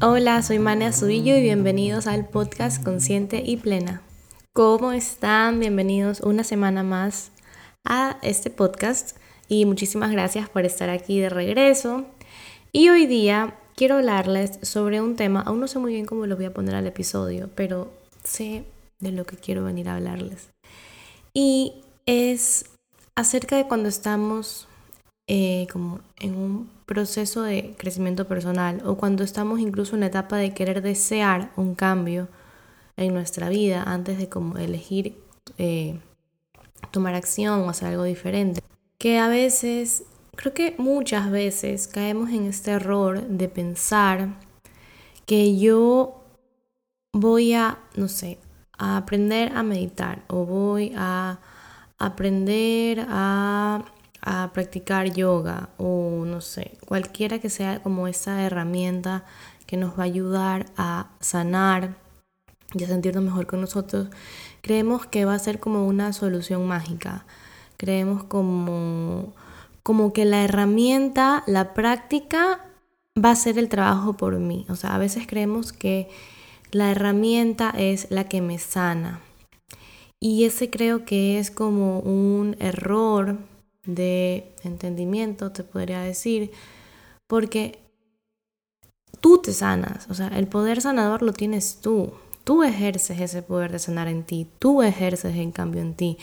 Hola, soy Mane Azubillo y bienvenidos al podcast Consciente y Plena. ¿Cómo están? Bienvenidos una semana más a este podcast y muchísimas gracias por estar aquí de regreso. Y hoy día quiero hablarles sobre un tema, aún no sé muy bien cómo lo voy a poner al episodio, pero sé de lo que quiero venir a hablarles. Y es acerca de cuando estamos eh, como en un proceso de crecimiento personal o cuando estamos incluso en la etapa de querer desear un cambio en nuestra vida antes de como elegir eh, tomar acción o hacer algo diferente. Que a veces, creo que muchas veces caemos en este error de pensar que yo voy a, no sé, a aprender a meditar o voy a aprender a, a practicar yoga o no sé, cualquiera que sea como esa herramienta que nos va a ayudar a sanar y a sentirnos mejor con nosotros, creemos que va a ser como una solución mágica. Creemos como, como que la herramienta, la práctica va a ser el trabajo por mí. O sea, a veces creemos que la herramienta es la que me sana. Y ese creo que es como un error de entendimiento, te podría decir, porque tú te sanas, o sea, el poder sanador lo tienes tú. Tú ejerces ese poder de sanar en ti, tú ejerces en cambio en ti.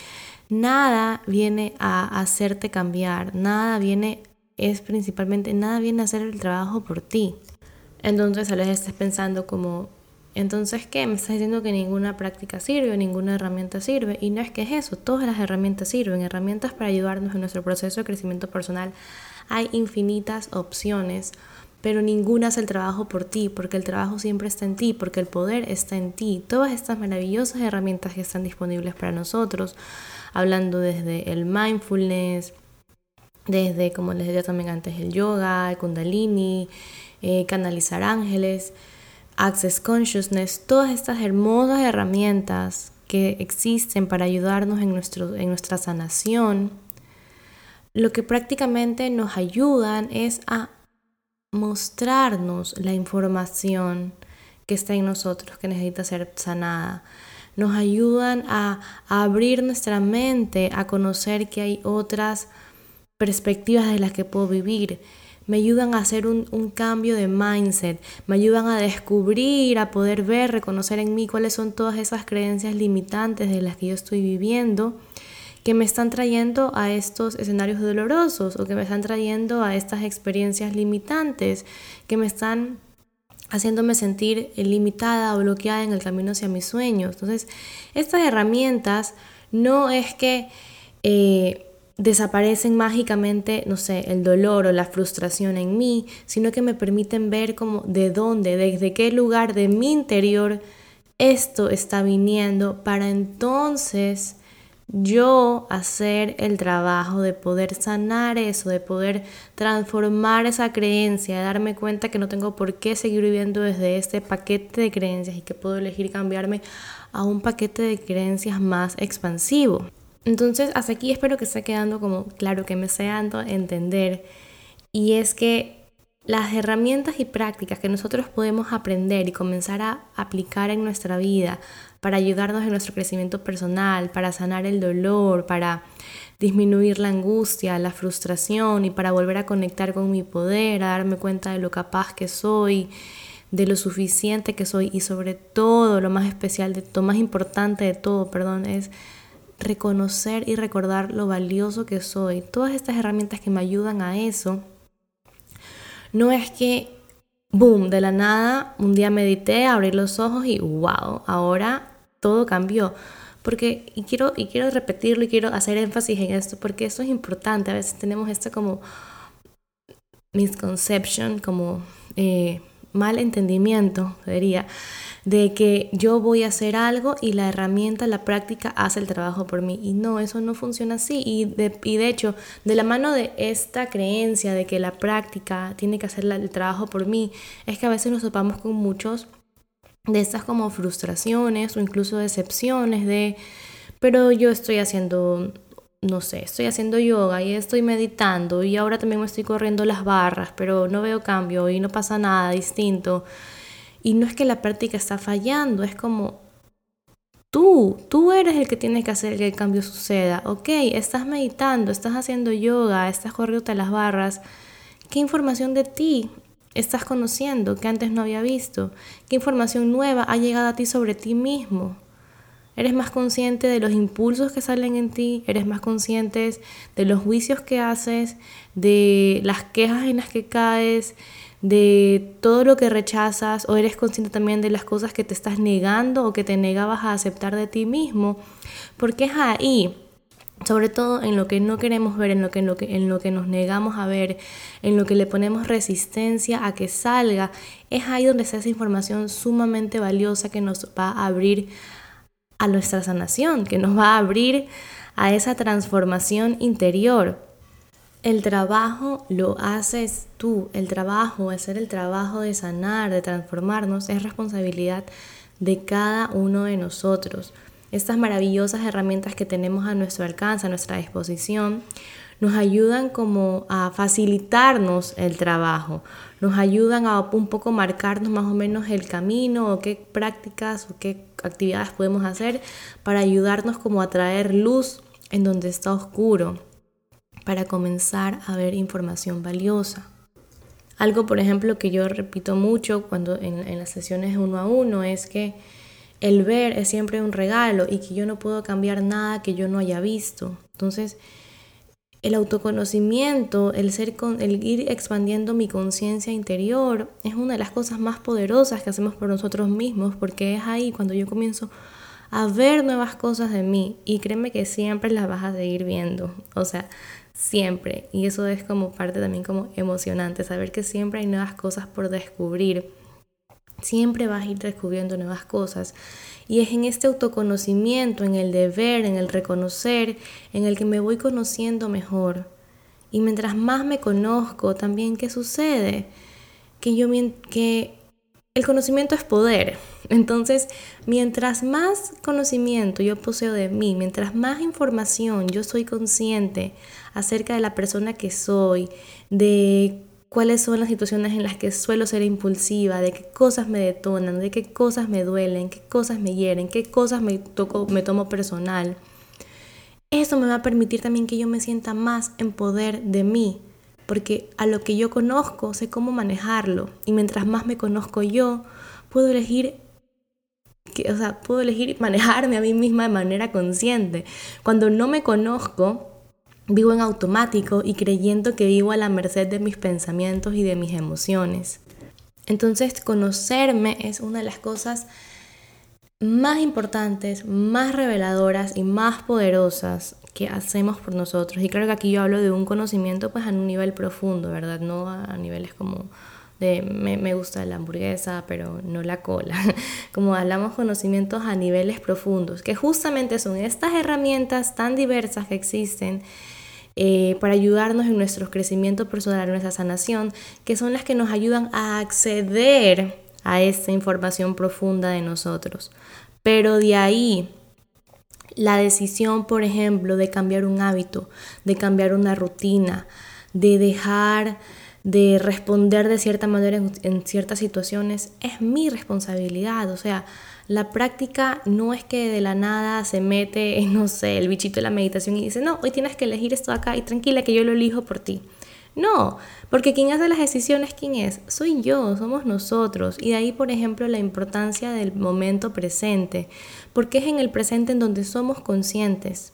Nada viene a hacerte cambiar, nada viene, es principalmente, nada viene a hacer el trabajo por ti. Entonces a veces estés pensando como, entonces, ¿qué? Me estás diciendo que ninguna práctica sirve, ninguna herramienta sirve. Y no es que es eso, todas las herramientas sirven, herramientas para ayudarnos en nuestro proceso de crecimiento personal. Hay infinitas opciones pero ninguna hace el trabajo por ti, porque el trabajo siempre está en ti, porque el poder está en ti. Todas estas maravillosas herramientas que están disponibles para nosotros, hablando desde el mindfulness, desde, como les decía también antes, el yoga, el kundalini, eh, canalizar ángeles, access consciousness, todas estas hermosas herramientas que existen para ayudarnos en, nuestro, en nuestra sanación, lo que prácticamente nos ayudan es a mostrarnos la información que está en nosotros, que necesita ser sanada. Nos ayudan a, abrir nuestra mente, a conocer que hay otras perspectivas de las que puedo vivir. Me ayudan a hacer un, un, cambio de mindset, me ayudan a descubrir, a poder ver, reconocer en mí cuáles son todas esas creencias limitantes de las que yo estoy viviendo que me están trayendo a estos escenarios dolorosos o que me están trayendo a estas experiencias limitantes, que me están haciéndome sentir limitada o bloqueada en el camino hacia mis sueños. Entonces, estas herramientas no es que eh, desaparecen mágicamente, no sé, el dolor o la frustración en mí, sino que me permiten ver como de dónde, desde qué lugar de mi interior esto está viniendo para entonces yo hacer el trabajo de poder sanar eso, de poder transformar esa creencia, de darme cuenta que no tengo por qué seguir viviendo desde este paquete de creencias y que puedo elegir cambiarme a un paquete de creencias más expansivo. Entonces, hasta aquí espero que esté quedando como claro, que me sea dando a entender. Y es que las herramientas y prácticas que nosotros podemos aprender y comenzar a aplicar en nuestra vida para ayudarnos en nuestro crecimiento personal, para sanar el dolor, para disminuir la angustia, la frustración y para volver a conectar con mi poder, a darme cuenta de lo capaz que soy, de lo suficiente que soy y sobre todo lo más especial, de, lo más importante de todo, perdón, es reconocer y recordar lo valioso que soy. Todas estas herramientas que me ayudan a eso, no es que, boom, de la nada, un día medité, abrí los ojos y wow, ahora todo cambió. Porque, y quiero, y quiero repetirlo y quiero hacer énfasis en esto, porque esto es importante. A veces tenemos esta como misconception, como eh, mal entendimiento, diría, de que yo voy a hacer algo y la herramienta, la práctica hace el trabajo por mí. Y no, eso no funciona así. Y de, y de hecho, de la mano de esta creencia de que la práctica tiene que hacer el trabajo por mí, es que a veces nos topamos con muchos de estas como frustraciones o incluso decepciones de, pero yo estoy haciendo no sé, estoy haciendo yoga y estoy meditando y ahora también me estoy corriendo las barras, pero no veo cambio y no pasa nada distinto. Y no es que la práctica está fallando, es como tú, tú eres el que tiene que hacer que el cambio suceda. Ok, estás meditando, estás haciendo yoga, estás corriendo las barras. ¿Qué información de ti estás conociendo que antes no había visto? ¿Qué información nueva ha llegado a ti sobre ti mismo? Eres más consciente de los impulsos que salen en ti, eres más consciente de los juicios que haces, de las quejas en las que caes, de todo lo que rechazas o eres consciente también de las cosas que te estás negando o que te negabas a aceptar de ti mismo, porque es ahí, sobre todo en lo que no queremos ver, en lo que, en lo que, en lo que nos negamos a ver, en lo que le ponemos resistencia a que salga, es ahí donde está esa información sumamente valiosa que nos va a abrir a nuestra sanación, que nos va a abrir a esa transformación interior. El trabajo lo haces tú, el trabajo, hacer el trabajo de sanar, de transformarnos, es responsabilidad de cada uno de nosotros. Estas maravillosas herramientas que tenemos a nuestro alcance, a nuestra disposición, nos ayudan como a facilitarnos el trabajo, nos ayudan a un poco marcarnos más o menos el camino o qué prácticas o qué actividades podemos hacer para ayudarnos como a traer luz en donde está oscuro, para comenzar a ver información valiosa. Algo, por ejemplo, que yo repito mucho cuando en, las sesiones uno a uno es que el ver es siempre un regalo y que yo no puedo cambiar nada que yo no haya visto. Entonces, el autoconocimiento, el, ser con, el ir expandiendo mi conciencia interior, es una de las cosas más poderosas que hacemos por nosotros mismos, porque es ahí cuando yo comienzo a ver nuevas cosas de mí y créeme que siempre las vas a seguir viendo, o sea, siempre. Y eso es como parte también como emocionante, saber que siempre hay nuevas cosas por descubrir. Siempre vas a ir descubriendo nuevas cosas. Y es en este autoconocimiento, en el deber, en el reconocer, en el que me voy conociendo mejor. Y mientras más me conozco, también, ¿qué sucede? Que yo que el conocimiento es poder. Entonces, mientras más conocimiento yo poseo de mí, mientras más información yo soy consciente acerca de la persona que soy, de cuáles son las situaciones en las que suelo ser impulsiva, de qué cosas me detonan, de qué cosas me duelen, qué cosas me hieren, qué cosas me, toco, me tomo personal. Eso me va a permitir también que yo me sienta más en poder de mí, porque a lo que yo conozco sé cómo manejarlo y mientras más me conozco yo, puedo elegir que, o sea, puedo elegir manejarme a mí misma de manera consciente. Cuando no me conozco, Vivo en automático y creyendo que vivo a la merced de mis pensamientos y de mis emociones. Entonces, conocerme es una de las cosas más importantes, más reveladoras y más poderosas que hacemos por nosotros. Y claro que aquí yo hablo de un conocimiento pues a un nivel profundo, ¿verdad? No a niveles como de me, me gusta la hamburguesa, pero no la cola. Como hablamos conocimientos a niveles profundos, que justamente son estas herramientas tan diversas que existen eh, para ayudarnos en nuestro crecimiento personal, en nuestra sanación, que son las que nos ayudan a acceder a esta información profunda de nosotros. Pero de ahí, la decisión, por ejemplo, de cambiar un hábito, de cambiar una rutina, de dejar de responder de cierta manera en, ciertas situaciones, es mi responsabilidad. O sea, la práctica no es que de la nada se mete, no sé, el bichito de la meditación y dice, no, hoy tienes que elegir esto acá y tranquila que yo lo elijo por ti. No, porque quien hace las decisiones, ¿quién es? Soy yo, somos nosotros. Y de ahí, por ejemplo, la importancia del momento presente, porque es en el presente en donde somos conscientes.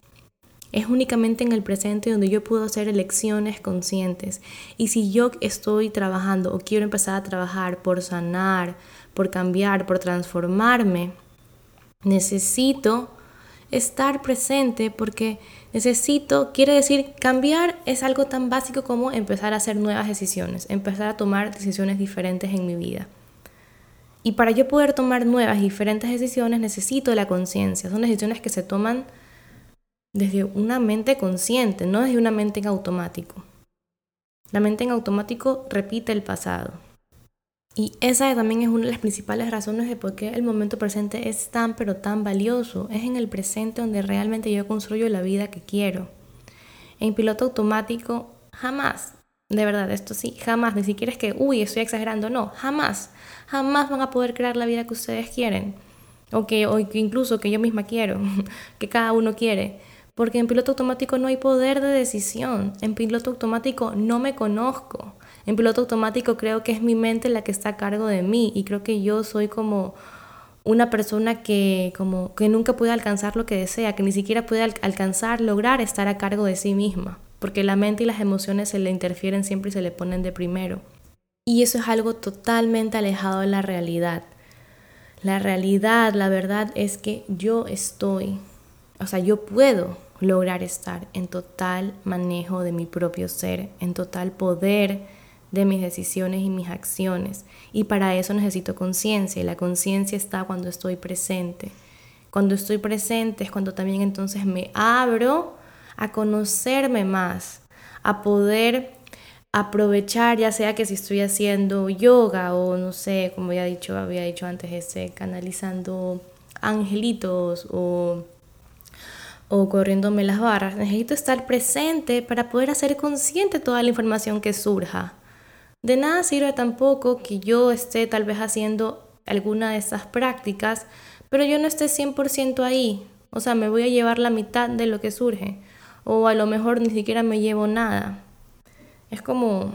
Es únicamente en el presente donde yo puedo hacer elecciones conscientes. Y si yo estoy trabajando o quiero empezar a trabajar por sanar, por cambiar, por transformarme, necesito estar presente porque necesito, quiere decir, cambiar es algo tan básico como empezar a hacer nuevas decisiones, empezar a tomar decisiones diferentes en mi vida. Y para yo poder tomar nuevas y diferentes decisiones necesito la conciencia. Son decisiones que se toman desde una mente consciente, no desde una mente en automático. La mente en automático repite el pasado. Y esa también es una de las principales razones de por qué el momento presente es tan pero tan valioso. Es en el presente donde realmente yo construyo la vida que quiero. en piloto automático, jamás. De verdad, esto sí, jamás. Ni siquiera es que, uy, estoy exagerando. No, jamás. Jamás van a poder crear la vida que ustedes quieren. O que, o incluso que yo misma quiero. que cada uno quiere. Porque en piloto automático no hay poder de decisión. En piloto automático no me conozco. En piloto automático creo que es mi mente la que está a cargo de mí. Y creo que yo soy como una persona que, como, que nunca puede alcanzar lo que desea, que ni siquiera puede alcanzar, lograr estar a cargo de sí misma, porque la mente y las emociones se le interfieren siempre y se le ponen de primero. Y eso es algo totalmente alejado de la realidad. La realidad, la verdad es que yo estoy, o sea, yo puedo lograr estar en total manejo de mi propio ser, en total poder de mis decisiones y mis acciones. Y para eso necesito conciencia y la conciencia está cuando estoy presente. Cuando estoy presente es cuando también entonces me abro a conocerme más, a poder aprovechar, ya sea que si estoy haciendo yoga o no sé, como ya dicho, había dicho antes, ese, canalizando angelitos o, o corriéndome las barras, necesito estar presente para poder hacer consciente toda la información que surja. De nada sirve tampoco que yo esté tal vez haciendo alguna de estas prácticas, pero yo no esté 100% ahí. O sea, me voy a llevar la mitad de lo que surge. O a lo mejor ni siquiera me llevo nada. Es como...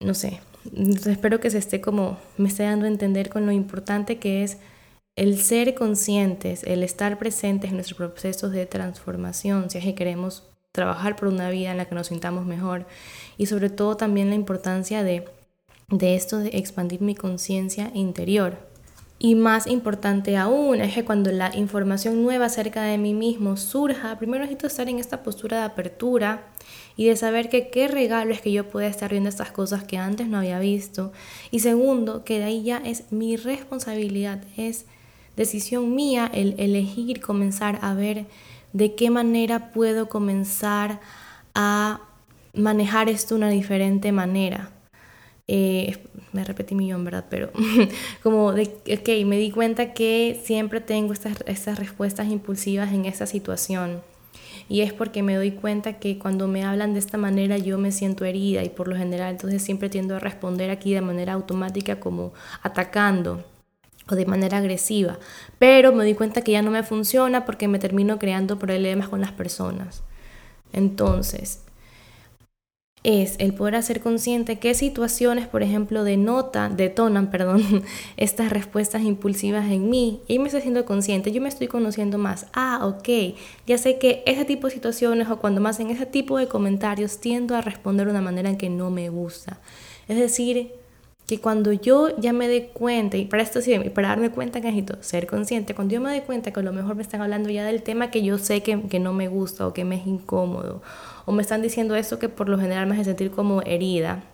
No sé. espero que se esté como... Me esté dando a entender con lo importante que es el ser conscientes, el estar presentes en nuestros procesos de transformación, si es que queremos trabajar por una vida en la que nos sintamos mejor y sobre todo también la importancia de, de esto de expandir mi conciencia interior. Y más importante aún es que cuando la información nueva acerca de mí mismo surja, primero necesito estar en esta postura de apertura y de saber que qué regalo es que yo pueda estar viendo estas cosas que antes no había visto. Y segundo, que de ahí ya es mi responsabilidad, es decisión mía el elegir comenzar a ver de qué manera puedo comenzar a manejar esto de una diferente manera. Eh, me repetí millón, ¿verdad? Pero como de, ok, me di cuenta que siempre tengo estas, estas respuestas impulsivas en esta situación. Y es porque me doy cuenta que cuando me hablan de esta manera yo me siento herida y por lo general entonces siempre tiendo a responder aquí de manera automática como atacando o de manera agresiva. Pero me doy cuenta que ya no me funciona porque me termino creando problemas con las personas. Entonces, es el poder hacer consciente qué situaciones, por ejemplo, denotan, detonan, perdón, estas respuestas impulsivas en mí. Y me estoy haciendo consciente, yo me estoy conociendo más. Ah, ok, ya sé que ese tipo de situaciones o cuando me hacen ese tipo de comentarios tiendo a responder de una manera que no me gusta. Es decir, que cuando yo ya me dé cuenta, y para esto sí, para darme cuenta que necesito ser consciente, cuando yo me dé cuenta que a lo mejor me están hablando ya del tema que yo sé que, que no me gusta o que me es incómodo, o me están diciendo esto que por lo general me hace sentir como herida,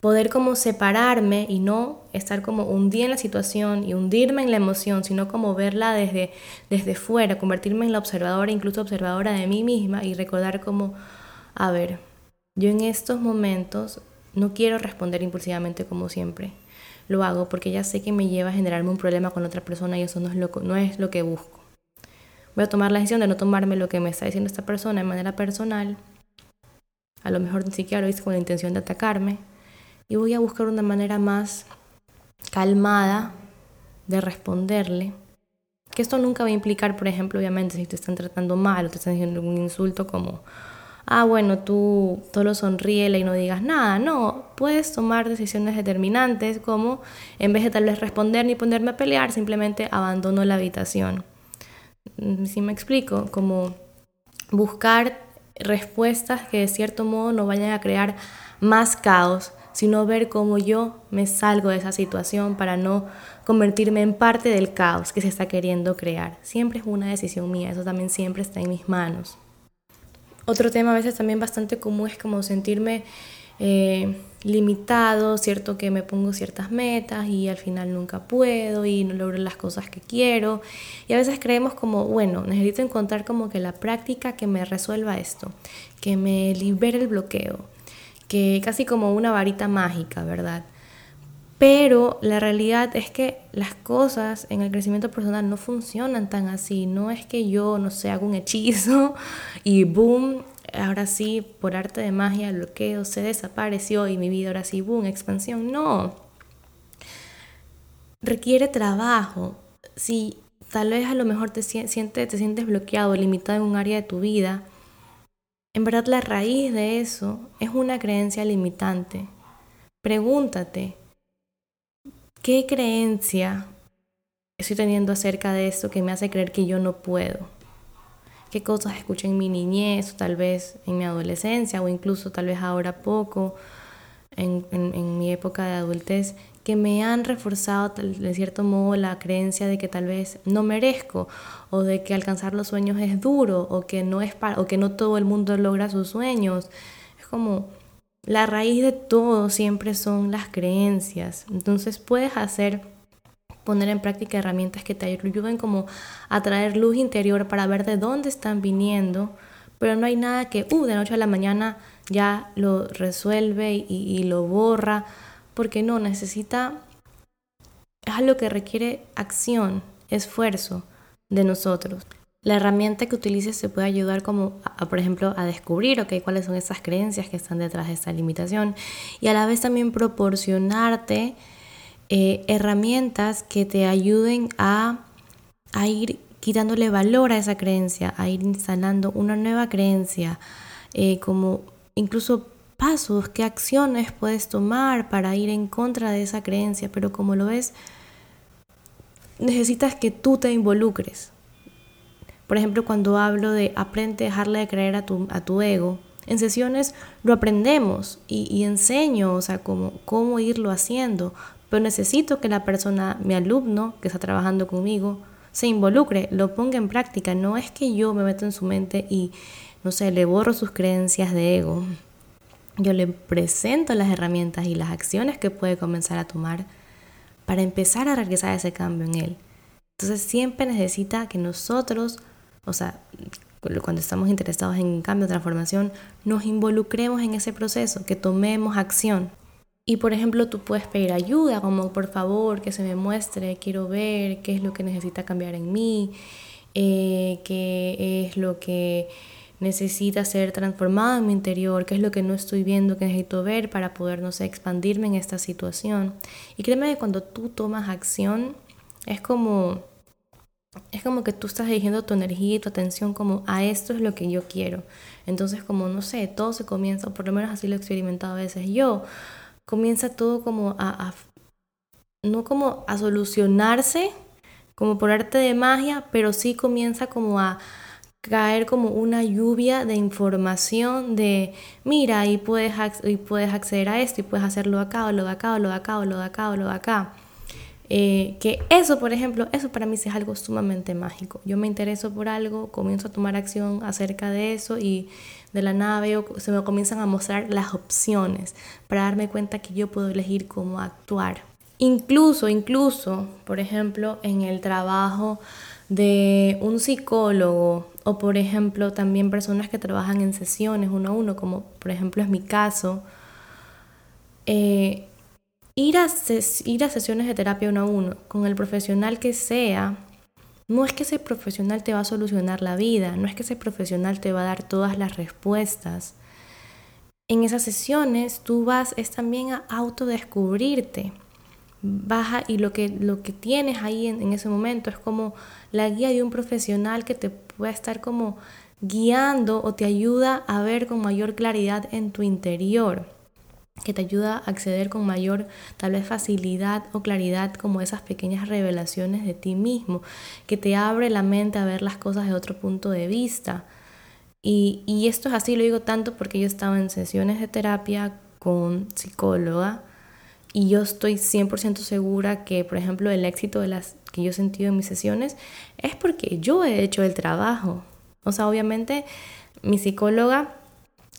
poder como separarme y no estar como hundida en la situación y hundirme en la emoción, sino como verla desde, desde fuera, convertirme en la observadora, incluso observadora de mí misma y recordar como, a ver, yo en estos momentos no quiero responder impulsivamente como siempre. Lo hago porque ya sé que me lleva a generarme un problema con otra persona y eso no es lo, no es lo que busco. Voy a tomar la decisión de no tomarme lo que me está diciendo esta persona de manera personal. A lo mejor ni siquiera lo hice con la intención de atacarme. Y voy a buscar una manera más calmada de responderle. Que esto nunca va a implicar, por ejemplo, obviamente, si te están tratando mal o te están diciendo un insulto como ah, bueno, tú solo sonríele y no digas nada. No, puedes tomar decisiones determinantes como en vez de tal vez responder ni ponerme a pelear, simplemente abandono la habitación. Mm, si me explico, como buscar respuestas que de cierto modo no vayan a crear más caos, sino ver cómo yo me salgo de esa situación para no convertirme en parte del caos que se está queriendo crear. Siempre es una decisión mía, eso también siempre está en mis manos. Otro tema a veces también bastante común es como sentirme eh, limitado, cierto que me pongo ciertas metas y al final nunca puedo y no logro las cosas que quiero. Y a veces creemos como, bueno, necesito encontrar como que la práctica que me resuelva esto, que me libere el bloqueo, que casi como una varita mágica, ¿verdad? Pero la realidad es que las cosas en el crecimiento personal no funcionan tan así. No es que yo, no sé, hago un hechizo y boom, ahora sí, por arte de magia, bloqueo se desapareció y mi vida ahora sí, boom, expansión. No. Requiere trabajo. Si tal vez a lo mejor te sientes, te sientes bloqueado, limitado en un área de tu vida, en verdad la raíz de eso es una creencia limitante. Pregúntate, ¿Qué creencia estoy teniendo acerca de esto que me hace creer que yo no puedo? ¿Qué cosas escuché en mi niñez, o tal vez en mi adolescencia, o incluso tal vez ahora poco, en, en mi época de adultez, que me han reforzado de cierto modo la creencia de que tal vez no merezco o de que alcanzar los sueños es duro o que no es para, o que no todo el mundo logra sus sueños. Es como la raíz de todo siempre son las creencias. Entonces puedes hacer, poner en práctica herramientas que te ayuden como a traer luz interior para ver de dónde están viniendo, pero no hay nada que uh, de noche a la mañana ya lo resuelve y, y lo borra, porque no, necesita, es algo que requiere acción, esfuerzo de nosotros la herramienta que utilices se puede ayudar como, por ejemplo, a descubrir, ok, cuáles son esas creencias que están detrás de esta limitación y a la vez también proporcionarte eh, herramientas que te ayuden a, a ir quitándole valor a esa creencia, a ir instalando una nueva creencia, eh, como incluso pasos, qué acciones puedes tomar para ir en contra de esa creencia, pero como lo ves, necesitas que tú te involucres. Por ejemplo, cuando hablo de aprende a dejarle de creer a tu, a tu ego, en sesiones lo aprendemos y, enseño, o sea, cómo, cómo irlo haciendo, pero necesito que la persona, mi alumno que está trabajando conmigo, se involucre, lo ponga en práctica. No es que yo me meto en su mente y, no sé, le borro sus creencias de ego. Yo le presento las herramientas y las acciones que puede comenzar a tomar para empezar a realizar ese cambio en él. Entonces siempre necesita que nosotros o sea, cuando estamos interesados en cambio, transformación, nos involucremos en ese proceso, que tomemos acción. Y por ejemplo, tú puedes pedir ayuda, como por favor, que se me muestre, quiero ver qué es lo que necesita cambiar en mí, eh, qué es lo que necesita ser transformado en mi interior, qué es lo que no estoy viendo, que necesito ver para poder, no sé, expandirme en esta situación. Y créeme que cuando tú tomas acción, es como es como que tú estás dirigiendo tu energía y tu atención como a esto es lo que yo quiero. Entonces como, no sé, todo se comienza, por lo menos así lo he experimentado a veces yo, comienza todo como a, no como a solucionarse, como por arte de magia, pero sí comienza como a caer como una lluvia de información de, mira, y puedes, y puedes acceder a esto, y puedes hacerlo acá, o lo de acá, o lo de acá, o lo de acá, o lo de acá. Eh, que eso, por ejemplo, eso para mí sí es algo sumamente mágico. Yo me intereso por algo, comienzo a tomar acción acerca de eso y de la nada veo, se me comienzan a mostrar las opciones para darme cuenta que yo puedo elegir cómo actuar. Incluso, incluso, por ejemplo, en el trabajo de un psicólogo o por ejemplo también personas que trabajan en sesiones uno a uno, como por ejemplo es mi caso, eh, ir a, ir a sesiones de terapia uno a uno con el profesional que sea, no es que ese profesional te va a solucionar la vida, no es que ese profesional te va a dar todas las respuestas. En esas sesiones tú vas es también a autodescubrirte. Baja y lo que, lo que tienes ahí en, en ese momento es como la guía de un profesional que te puede estar como guiando o te ayuda a ver con mayor claridad en tu interior que te ayuda a acceder con mayor tal vez facilidad o claridad como esas pequeñas revelaciones de ti mismo, que te abre la mente a ver las cosas de otro punto de vista. Y, y esto es así, lo digo tanto porque yo estaba en sesiones de terapia con psicóloga y yo estoy 100% segura que, por ejemplo, el éxito de las que yo he sentido en mis sesiones es porque yo he hecho el trabajo. O sea, obviamente mi psicóloga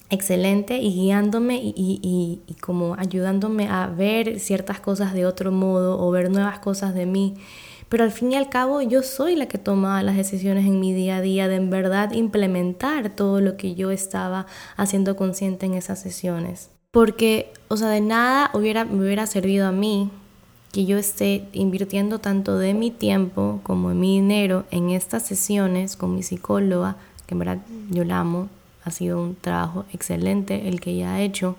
excelente y guiándome y, como ayudándome a ver ciertas cosas de otro modo o ver nuevas cosas de mí. Pero al fin y al cabo yo soy la que toma las decisiones en mi día a día de en verdad implementar todo lo que yo estaba haciendo consciente en esas sesiones. Porque, o sea, de nada hubiera, me hubiera servido a mí que yo esté invirtiendo tanto de mi tiempo como de mi dinero en estas sesiones con mi psicóloga, que en verdad yo la amo, ha sido un trabajo excelente el que ella ha hecho,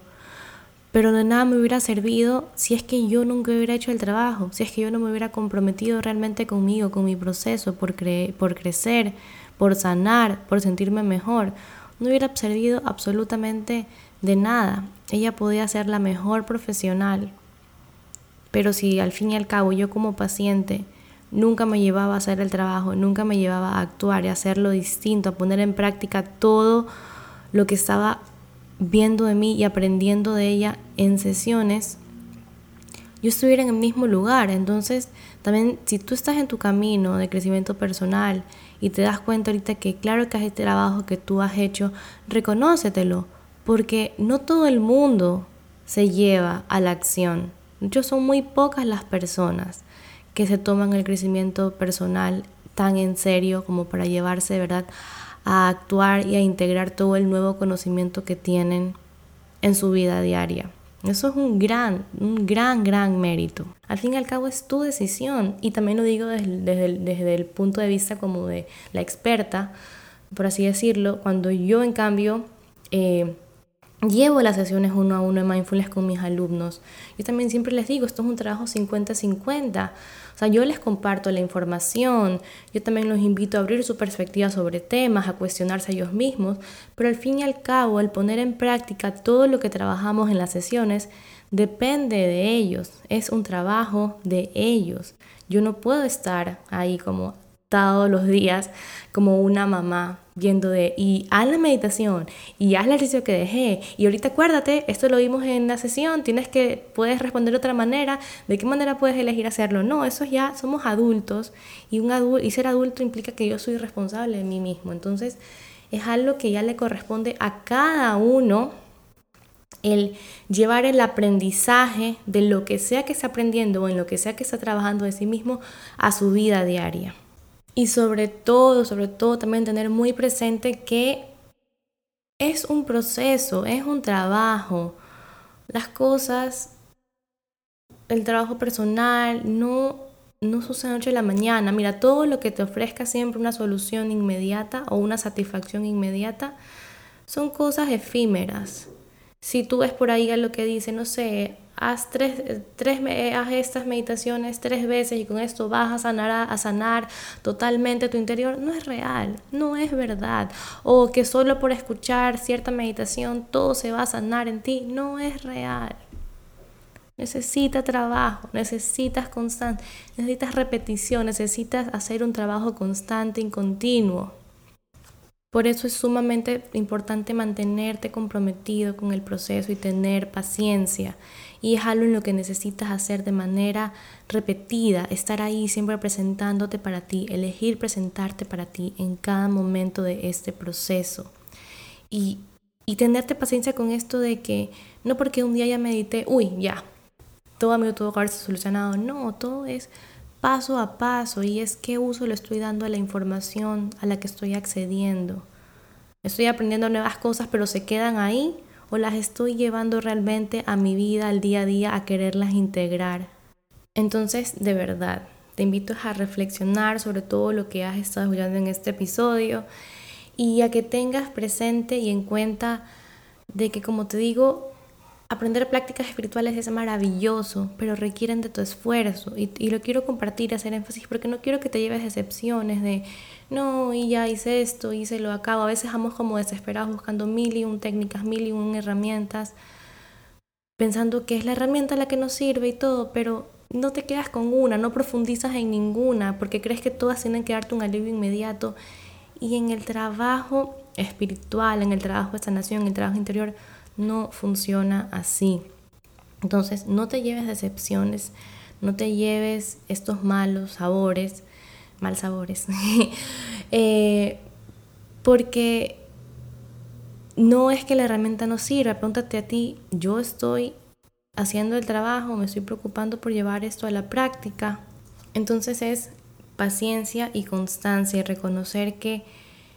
pero de nada me hubiera servido si es que yo nunca hubiera hecho el trabajo, si es que yo no me hubiera comprometido realmente conmigo, con mi proceso, por, por crecer, por sanar, por sentirme mejor. No hubiera servido absolutamente de nada. Ella podía ser la mejor profesional, pero si al fin y al cabo yo como paciente nunca me llevaba a hacer el trabajo, nunca me llevaba a actuar y a hacerlo distinto, a poner en práctica todo lo que estaba viendo de mí y aprendiendo de ella en sesiones, yo estuviera en el mismo lugar. Entonces, también si tú estás en tu camino de crecimiento personal y te das cuenta ahorita que claro que es este trabajo que tú has hecho, reconócetelo, porque no todo el mundo se lleva a la acción. De son muy pocas las personas que se toman el crecimiento personal tan en serio como para llevarse de verdad a actuar y a integrar todo el nuevo conocimiento que tienen en su vida diaria. Eso es un gran, un gran, gran mérito. Al fin y al cabo es tu decisión y también lo digo desde, el, punto de vista como de la experta, por así decirlo, cuando yo en cambio eh, llevo las sesiones uno a uno de mindfulness con mis alumnos, yo también siempre les digo, esto es un trabajo 50-50. O sea, yo les comparto la información, yo también los invito a abrir su perspectiva sobre temas, a cuestionarse ellos mismos, pero al fin y al cabo, el poner en práctica todo lo que trabajamos en las sesiones depende de ellos, es un trabajo de ellos. Yo no puedo estar ahí como todos los días como una mamá yendo de y haz la meditación y haz el ejercicio que dejé y ahorita acuérdate, esto lo vimos en la sesión, tienes que puedes responder de otra manera, de qué manera puedes elegir hacerlo. No, eso ya somos adultos y un adulto y ser adulto implica que yo soy responsable de mí mismo. Entonces, es algo que ya le corresponde a cada uno el llevar el aprendizaje de lo que sea que está aprendiendo o en lo que sea que está trabajando de sí mismo a su vida diaria. Y sobre todo, sobre todo también tener muy presente que es un proceso, es un trabajo. Las cosas, el trabajo personal no, no sucede noche a la mañana. Mira, todo lo que te ofrezca siempre una solución inmediata o una satisfacción inmediata son cosas efímeras. Si tú ves por ahí a lo que dice, no sé, haz, tres, tres, haz estas meditaciones tres veces y con esto vas a sanar, a sanar totalmente tu interior, no es real, no es verdad. O que solo por escuchar cierta meditación todo se va a sanar en ti, no es real. Necesitas trabajo, necesitas constante, necesitas repetición, necesitas hacer un trabajo constante y continuo. Por eso es sumamente importante mantenerte comprometido con el proceso y tener paciencia y es algo en lo que necesitas hacer de manera repetida, estar ahí siempre presentándote para ti, elegir presentarte para ti en cada momento de este proceso. Y, y tenerte paciencia con esto de que no porque un día ya medité, uy, ya, todo mi tuvo que haberse solucionado. No, todo es paso a paso y es qué uso le estoy dando a la información a la que estoy accediendo. Estoy aprendiendo nuevas cosas, pero se quedan ahí o las estoy llevando realmente a mi vida, al día a día, a quererlas integrar. Entonces, de verdad, te invito a reflexionar sobre todo lo que has estado escuchando en este episodio y a que tengas presente y en cuenta de que, como te digo, aprender prácticas espirituales es maravilloso, pero requieren de tu esfuerzo y, lo quiero compartir, hacer énfasis, porque no quiero que te lleves decepciones de no, y ya hice esto, hice lo acabo. A veces estamos como desesperados buscando mil y un técnicas, mil y un herramientas, pensando que es la herramienta la que nos sirve y todo, pero no te quedas con una, no profundizas en ninguna, porque crees que todas tienen que darte un alivio inmediato. Y en el trabajo espiritual, en el trabajo de sanación, en el trabajo interior, no funciona así. Entonces, no te lleves decepciones, no te lleves estos malos sabores mal sabores. Eh, porque no es que la herramienta no sirva, pregúntate a ti, yo estoy haciendo el trabajo, me estoy preocupando por llevar esto a la práctica. Entonces es paciencia y constancia y reconocer que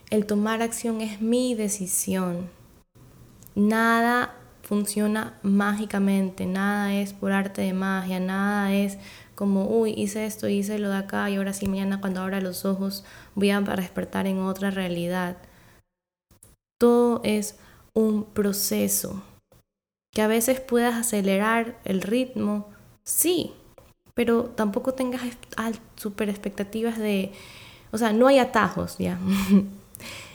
el tomar acción es mi decisión. Nada funciona mágicamente, nada es por arte de magia, nada es como, uy, hice esto, hice lo de acá y ahora sí, mañana cuando abra los ojos voy a despertar en otra realidad. Todo es un proceso. Que a veces puedas acelerar el ritmo, sí, pero tampoco tengas super expectativas de, o sea, no hay atajos ya.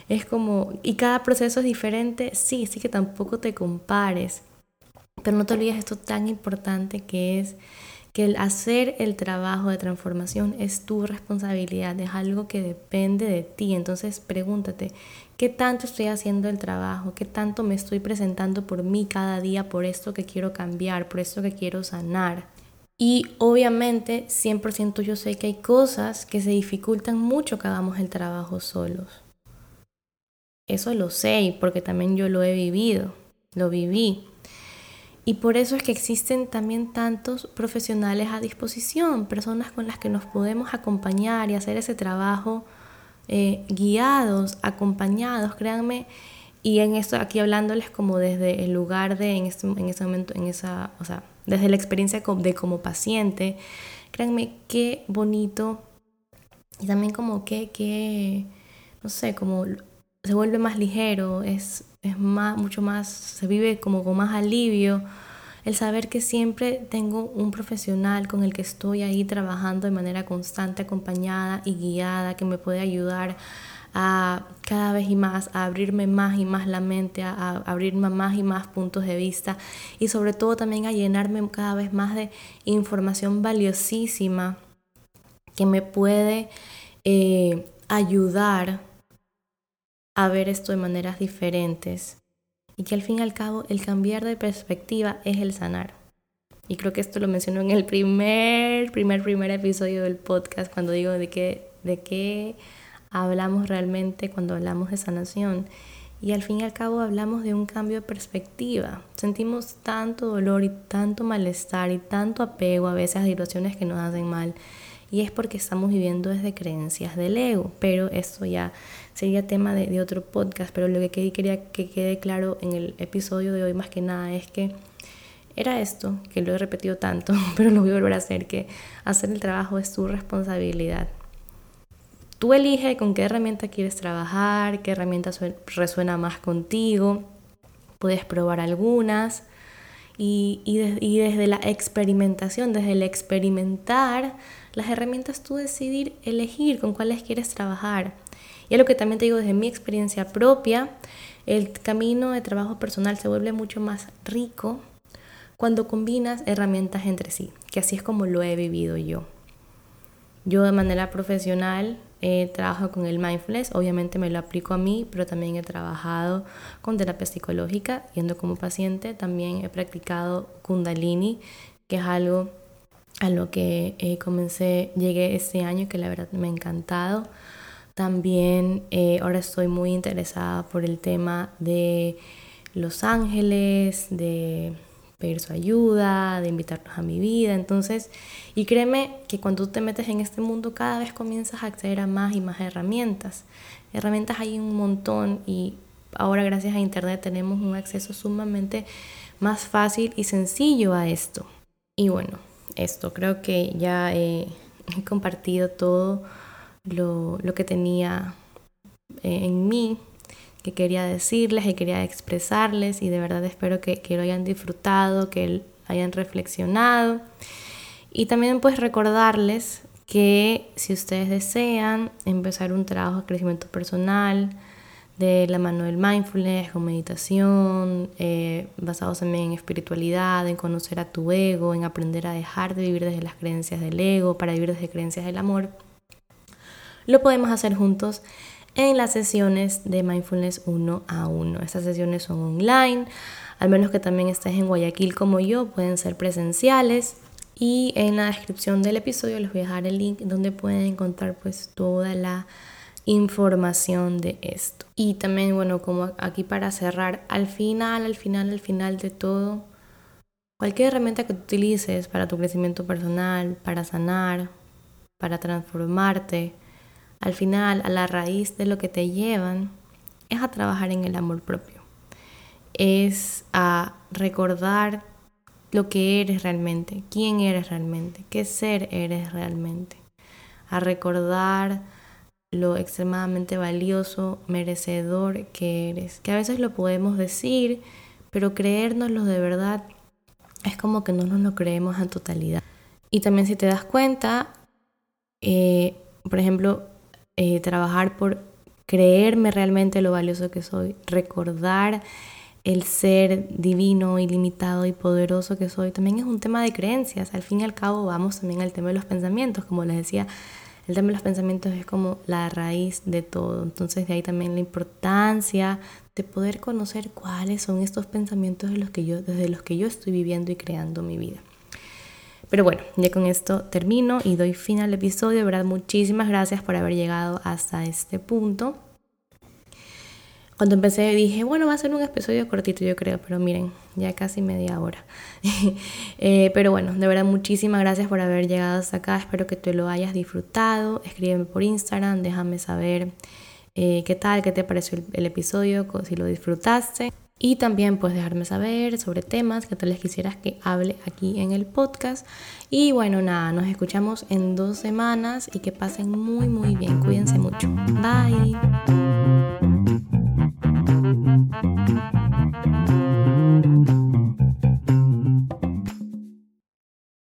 es como, y cada proceso es diferente, sí, sí que tampoco te compares. Pero no te olvides esto tan importante que es que el hacer el trabajo de transformación es tu responsabilidad, es algo que depende de ti. Entonces pregúntate, ¿qué tanto estoy haciendo el trabajo? ¿Qué tanto me estoy presentando por mí cada día, por esto que quiero cambiar, por esto que quiero sanar? Y obviamente 100% yo sé que hay cosas que se dificultan mucho que hagamos el trabajo solos. Eso lo sé porque también yo lo he vivido, lo viví. Y por eso es que existen también tantos profesionales a disposición, personas con las que nos podemos acompañar y hacer ese trabajo eh, guiados, acompañados, créanme. Y en esto, aquí hablándoles como desde el lugar de, en, este, en ese momento, en esa, o sea, desde la experiencia de como paciente, créanme qué bonito y también como que, que no sé, como se vuelve más ligero, es es más, mucho más, se vive como con más alivio. El saber que siempre tengo un profesional con el que estoy ahí trabajando de manera constante, acompañada y guiada, que me puede ayudar a cada vez más, a abrirme más y más la mente, a, abrirme más y más puntos de vista y sobre todo también a llenarme cada vez más de información valiosísima que me puede eh, ayudar a ver esto de maneras diferentes y que al fin y al cabo el cambiar de perspectiva es el sanar. Y creo que esto lo menciono en el primer, primer, primer episodio del podcast cuando digo de qué, de qué hablamos realmente cuando hablamos de sanación. Y al fin y al cabo hablamos de un cambio de perspectiva. Sentimos tanto dolor y tanto malestar y tanto apego a veces a situaciones que nos hacen mal. Y es porque estamos viviendo desde creencias del ego. Pero esto ya sería tema de, otro podcast, pero lo que quería que quede claro en el episodio de hoy más que nada es que era esto, que lo he repetido tanto, pero lo voy a volver a hacer, que hacer el trabajo es tu responsabilidad. Tú eliges con qué herramienta quieres trabajar, qué herramienta resuena más contigo, puedes probar algunas y, y desde la experimentación, desde el experimentar las herramientas, tú decidir elegir con cuáles quieres trabajar. Y es lo que también te digo desde mi experiencia propia, el camino de trabajo personal se vuelve mucho más rico cuando combinas herramientas entre sí, que así es como lo he vivido yo. Yo de manera profesional he trabajado con el mindfulness, obviamente me lo aplico a mí, pero también he trabajado con terapia psicológica, yendo como paciente, también he practicado kundalini, que es algo a lo que eh, comencé, llegué este año, que la verdad me ha encantado. También eh, ahora estoy muy interesada por el tema de los ángeles, de pedir su ayuda, de invitarlos a mi vida. Entonces, y créeme que cuando tú te metes en este mundo, cada vez comienzas a acceder a más y más herramientas. Herramientas hay un montón y ahora gracias a Internet tenemos un acceso sumamente más fácil y sencillo a esto. Y bueno, esto creo que ya he compartido todo lo, que tenía eh, en mí, que quería decirles y quería expresarles. Y de verdad espero que, lo hayan disfrutado, que hayan reflexionado. Y también pues recordarles que si ustedes desean empezar un trabajo de crecimiento personal de la mano del mindfulness, con meditación, eh, basados también en espiritualidad, en conocer a tu ego, en aprender a dejar de vivir desde las creencias del ego para vivir desde creencias del amor, lo podemos hacer juntos en las sesiones de mindfulness uno a uno. Estas sesiones son online, al menos que también estés en Guayaquil como yo, pueden ser presenciales. Y en la descripción del episodio les voy a dejar el link donde pueden encontrar pues toda la información de esto. Y también, bueno, como aquí para cerrar, al final, al final, al final de todo, cualquier herramienta que utilices para tu crecimiento personal, para sanar, para transformarte, al final, a la raíz de lo que te llevan, es a trabajar en el amor propio. Es a recordar lo que eres realmente, quién eres realmente, qué ser eres realmente. A recordar lo extremadamente valioso, merecedor que eres. Que a veces lo podemos decir, pero creérnoslo de verdad es como que no nos lo creemos en totalidad. Y también si te das cuenta, eh, por ejemplo, eh, trabajar por creerme realmente lo valioso que soy, recordar el ser divino, ilimitado y poderoso que soy, también es un tema de creencias. Al fin y al cabo vamos también al tema de los pensamientos, como les decía, el tema de los pensamientos es como la raíz de todo. Entonces de ahí también la importancia de poder conocer cuáles son estos pensamientos de los que yo, desde los que yo estoy viviendo y creando mi vida. Pero bueno, ya con esto termino y doy fin al episodio. De verdad, muchísimas gracias por haber llegado hasta este punto. Cuando empecé dije, bueno, va a ser un episodio cortito, yo creo, pero miren, ya casi media hora. Eh, pero bueno, de verdad, muchísimas gracias por haber llegado hasta acá. Espero que te lo hayas disfrutado. Escríbeme por Instagram, déjame saber eh, qué tal, qué te pareció el, episodio, si lo disfrutaste. Y también puedes dejarme saber sobre temas que tal vez quisieras que hable aquí en el podcast. Y bueno, nada, nos escuchamos en dos semanas y que pasen muy muy bien. Cuídense mucho. Bye.